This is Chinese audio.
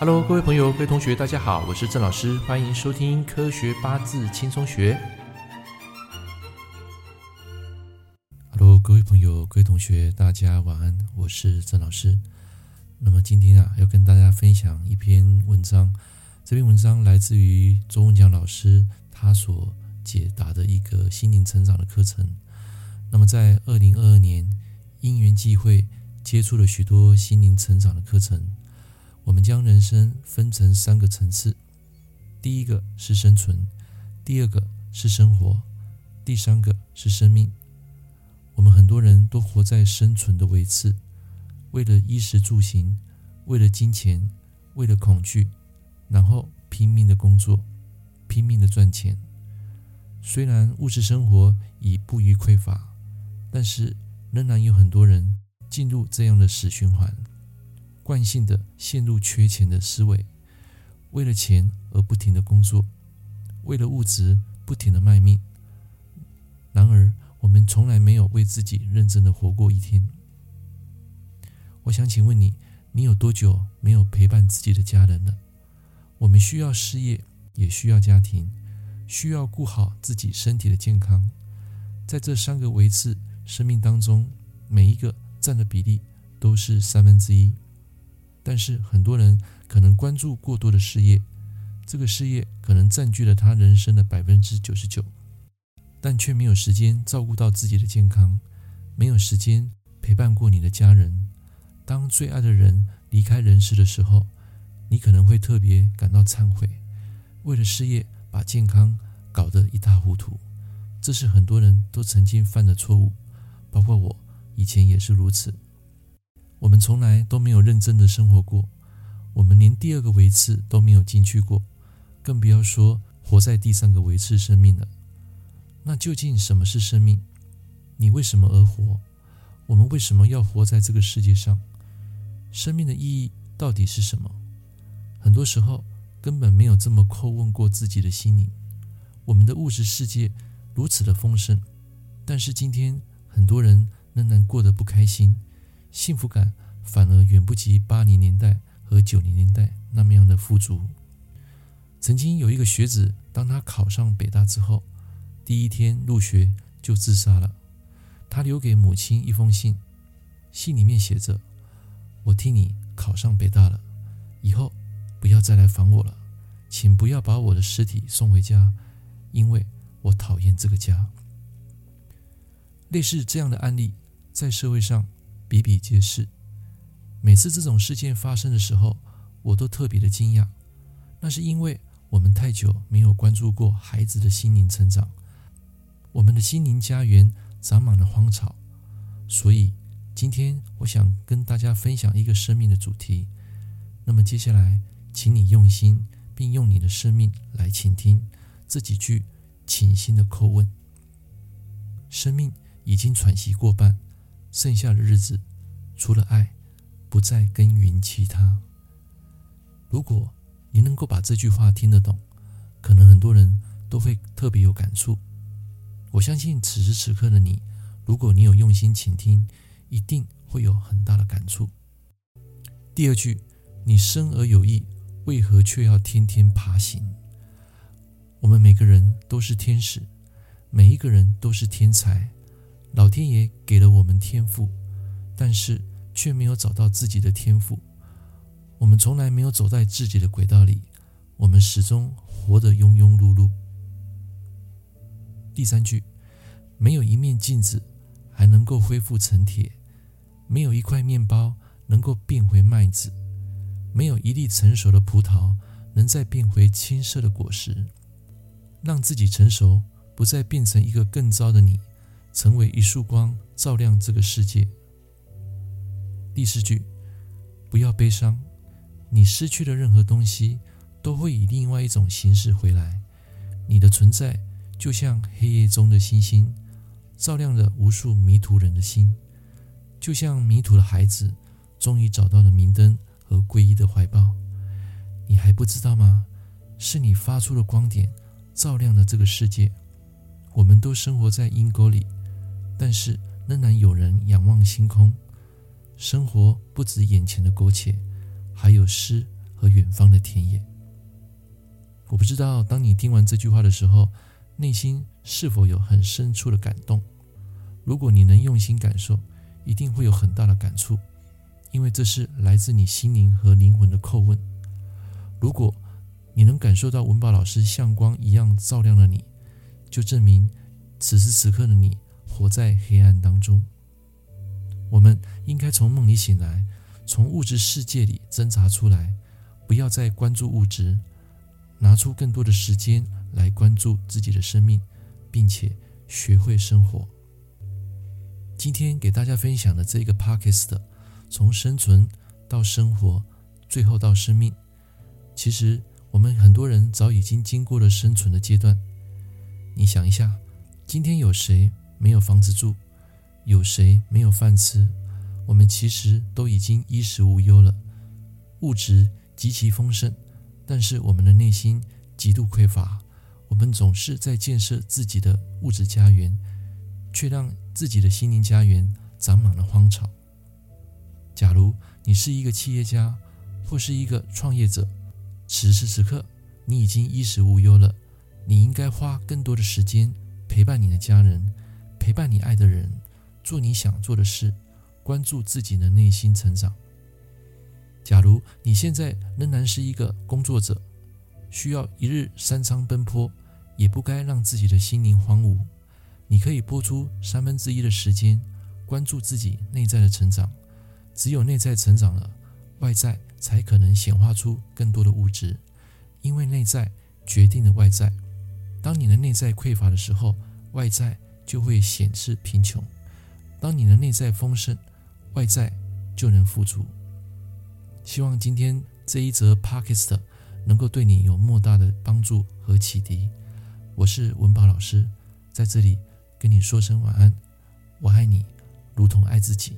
Hello，各位朋友、各位同学，大家好，我是郑老师，欢迎收听《科学八字轻松学》。Hello，各位朋友、各位同学，大家晚安，我是郑老师。那么今天啊，要跟大家分享一篇文章，这篇文章来自于周文强老师，他所解答的一个心灵成长的课程。那么在二零二二年，因缘际会，接触了许多心灵成长的课程。我们将人生分成三个层次：第一个是生存，第二个是生活，第三个是生命。我们很多人都活在生存的维次，为了衣食住行，为了金钱，为了恐惧，然后拼命的工作，拼命的赚钱。虽然物质生活已不虞匮乏，但是仍然有很多人进入这样的死循环，惯性的陷入缺钱的思维，为了钱而不停的工作，为了物质不停的卖命。然而，我们从来没有为自己认真的活过一天。我想请问你，你有多久没有陪伴自己的家人了？我们需要事业，也需要家庭，需要顾好自己身体的健康。在这三个维次生命当中，每一个占的比例都是三分之一。但是很多人可能关注过多的事业，这个事业可能占据了他人生的百分之九十九。但却没有时间照顾到自己的健康，没有时间陪伴过你的家人。当最爱的人离开人世的时候，你可能会特别感到忏悔，为了事业把健康搞得一塌糊涂。这是很多人都曾经犯的错误，包括我以前也是如此。我们从来都没有认真的生活过，我们连第二个维次都没有进去过，更不要说活在第三个维次生命了。那究竟什么是生命？你为什么而活？我们为什么要活在这个世界上？生命的意义到底是什么？很多时候根本没有这么叩问过自己的心灵。我们的物质世界如此的丰盛，但是今天很多人仍然过得不开心，幸福感反而远不及八零年代和九零年代那么样的富足。曾经有一个学子，当他考上北大之后，第一天入学就自杀了。他留给母亲一封信，信里面写着：“我替你考上北大了，以后不要再来烦我了，请不要把我的尸体送回家，因为我讨厌这个家。”类似这样的案例在社会上比比皆是。每次这种事件发生的时候，我都特别的惊讶。那是因为我们太久没有关注过孩子的心灵成长。我们的心灵家园长满了荒草，所以今天我想跟大家分享一个生命的主题。那么接下来，请你用心，并用你的生命来倾听这几句倾心的叩问。生命已经喘息过半，剩下的日子，除了爱，不再耕耘其他。如果你能够把这句话听得懂，可能很多人都会特别有感触。我相信此时此刻的你，如果你有用心倾听，一定会有很大的感触。第二句，你生而有意，为何却要天天爬行？我们每个人都是天使，每一个人都是天才。老天爷给了我们天赋，但是却没有找到自己的天赋。我们从来没有走在自己的轨道里，我们始终活得庸庸碌碌。第三句，没有一面镜子还能够恢复成铁，没有一块面包能够变回麦子，没有一粒成熟的葡萄能再变回青涩的果实。让自己成熟，不再变成一个更糟的你，成为一束光，照亮这个世界。第四句，不要悲伤，你失去的任何东西都会以另外一种形式回来，你的存在。就像黑夜中的星星，照亮了无数迷途人的心；就像迷途的孩子，终于找到了明灯和皈依的怀抱。你还不知道吗？是你发出的光点，照亮了这个世界。我们都生活在阴沟里，但是仍然有人仰望星空。生活不止眼前的苟且，还有诗和远方的田野。我不知道，当你听完这句话的时候，内心是否有很深处的感动？如果你能用心感受，一定会有很大的感触，因为这是来自你心灵和灵魂的叩问。如果你能感受到文宝老师像光一样照亮了你，就证明此时此刻的你活在黑暗当中。我们应该从梦里醒来，从物质世界里挣扎出来，不要再关注物质。拿出更多的时间来关注自己的生命，并且学会生活。今天给大家分享的这个 Podcast，从生存到生活，最后到生命。其实我们很多人早已经经过了生存的阶段。你想一下，今天有谁没有房子住？有谁没有饭吃？我们其实都已经衣食无忧了，物质极其丰盛。但是我们的内心极度匮乏，我们总是在建设自己的物质家园，却让自己的心灵家园长满了荒草。假如你是一个企业家或是一个创业者，此时此刻你已经衣食无忧了，你应该花更多的时间陪伴你的家人，陪伴你爱的人，做你想做的事，关注自己的内心成长。假如你现在仍然是一个工作者，需要一日三餐奔波，也不该让自己的心灵荒芜。你可以拨出三分之一的时间，关注自己内在的成长。只有内在成长了，外在才可能显化出更多的物质。因为内在决定了外在。当你的内在匮乏的时候，外在就会显示贫穷；当你的内在丰盛，外在就能富足。希望今天这一则 Podcast 能够对你有莫大的帮助和启迪。我是文宝老师，在这里跟你说声晚安。我爱你，如同爱自己。